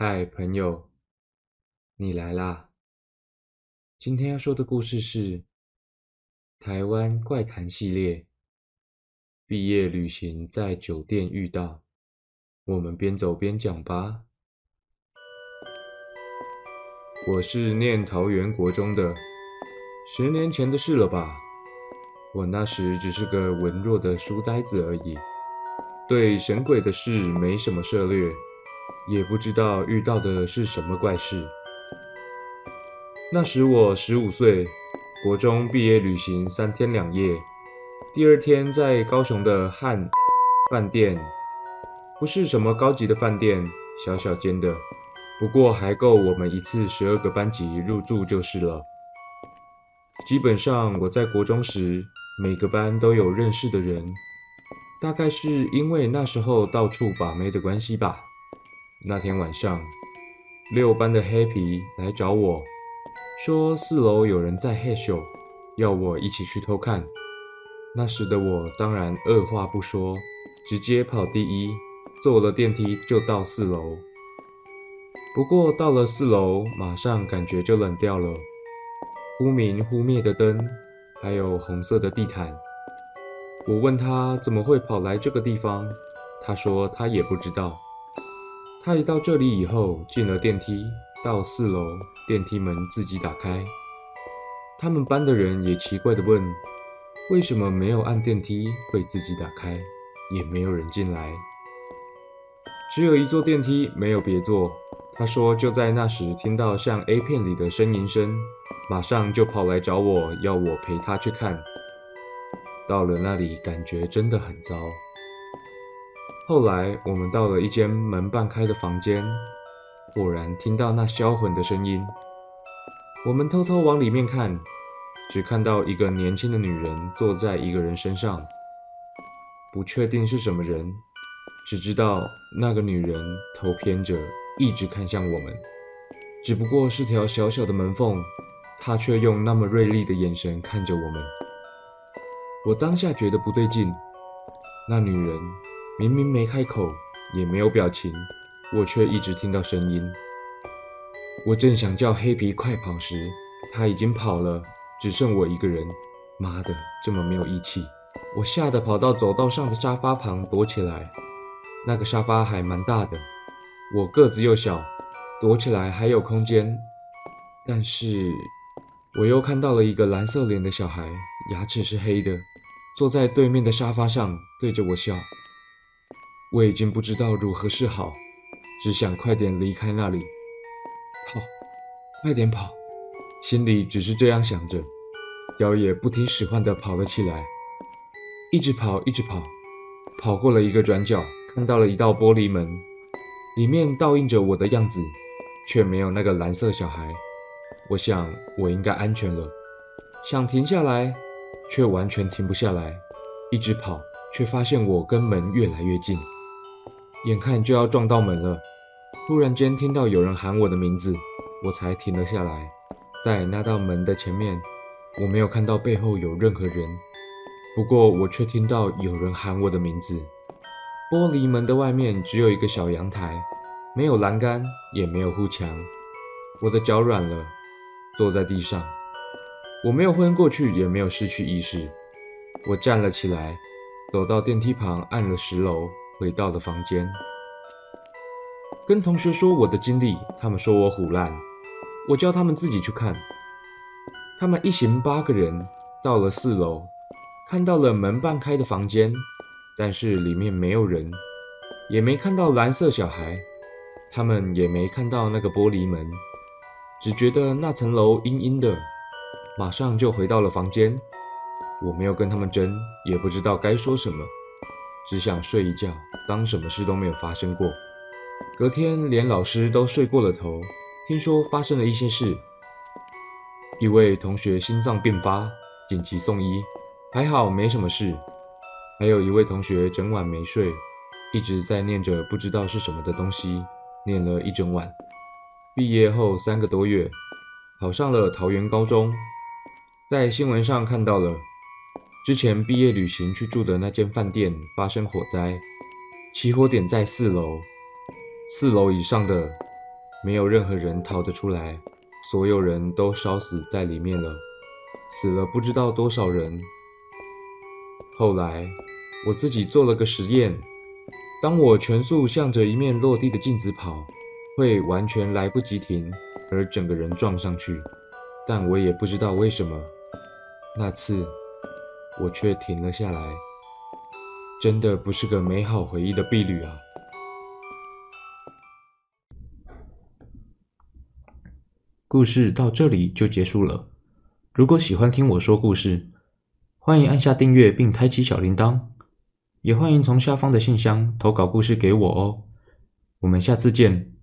嗨，朋友，你来啦！今天要说的故事是台湾怪谈系列。毕业旅行在酒店遇到，我们边走边讲吧。我是念桃园国中的，十年前的事了吧？我那时只是个文弱的书呆子而已，对神鬼的事没什么涉猎。也不知道遇到的是什么怪事。那时我十五岁，国中毕业旅行三天两夜，第二天在高雄的汉饭店，不是什么高级的饭店，小小间的，不过还够我们一次十二个班级入住就是了。基本上我在国中时，每个班都有认识的人，大概是因为那时候到处把妹的关系吧。那天晚上，六班的黑皮来找我，说四楼有人在嘿咻，要我一起去偷看。那时的我当然二话不说，直接跑第一，坐了电梯就到四楼。不过到了四楼，马上感觉就冷掉了，忽明忽灭的灯，还有红色的地毯。我问他怎么会跑来这个地方，他说他也不知道。他一到这里以后，进了电梯，到四楼，电梯门自己打开。他们班的人也奇怪地问：“为什么没有按电梯会自己打开？”也没有人进来，只有一座电梯，没有别座。他说就在那时听到像 A 片里的呻吟声，马上就跑来找我要我陪他去看。到了那里，感觉真的很糟。后来我们到了一间门半开的房间，果然听到那销魂的声音。我们偷偷往里面看，只看到一个年轻的女人坐在一个人身上，不确定是什么人，只知道那个女人头偏着，一直看向我们。只不过是条小小的门缝，她却用那么锐利的眼神看着我们。我当下觉得不对劲，那女人。明明没开口，也没有表情，我却一直听到声音。我正想叫黑皮快跑时，他已经跑了，只剩我一个人。妈的，这么没有义气！我吓得跑到走道上的沙发旁躲起来。那个沙发还蛮大的，我个子又小，躲起来还有空间。但是，我又看到了一个蓝色脸的小孩，牙齿是黑的，坐在对面的沙发上，对着我笑。我已经不知道如何是好，只想快点离开那里，跑，快点跑，心里只是这样想着，腰也不听使唤地跑了起来，一直跑，一直跑，跑过了一个转角，看到了一道玻璃门，里面倒映着我的样子，却没有那个蓝色小孩。我想我应该安全了，想停下来，却完全停不下来，一直跑，却发现我跟门越来越近。眼看就要撞到门了，突然间听到有人喊我的名字，我才停了下来。在那道门的前面，我没有看到背后有任何人，不过我却听到有人喊我的名字。玻璃门的外面只有一个小阳台，没有栏杆，也没有护墙。我的脚软了，坐在地上。我没有昏过去，也没有失去意识。我站了起来，走到电梯旁，按了十楼。回到了房间，跟同学说我的经历，他们说我虎烂，我叫他们自己去看。他们一行八个人到了四楼，看到了门半开的房间，但是里面没有人，也没看到蓝色小孩，他们也没看到那个玻璃门，只觉得那层楼阴阴的，马上就回到了房间。我没有跟他们争，也不知道该说什么。只想睡一觉，当什么事都没有发生过。隔天，连老师都睡过了头。听说发生了一些事，一位同学心脏病发，紧急送医，还好没什么事。还有一位同学整晚没睡，一直在念着不知道是什么的东西，念了一整晚。毕业后三个多月，考上了桃园高中，在新闻上看到了。之前毕业旅行去住的那间饭店发生火灾，起火点在四楼，四楼以上的没有任何人逃得出来，所有人都烧死在里面了，死了不知道多少人。后来我自己做了个实验，当我全速向着一面落地的镜子跑，会完全来不及停，而整个人撞上去。但我也不知道为什么，那次我却停了下来。真的不是个美好回忆的婢女啊！故事到这里就结束了。如果喜欢听我说故事，欢迎按下订阅并开启小铃铛，也欢迎从下方的信箱投稿故事给我哦。我们下次见。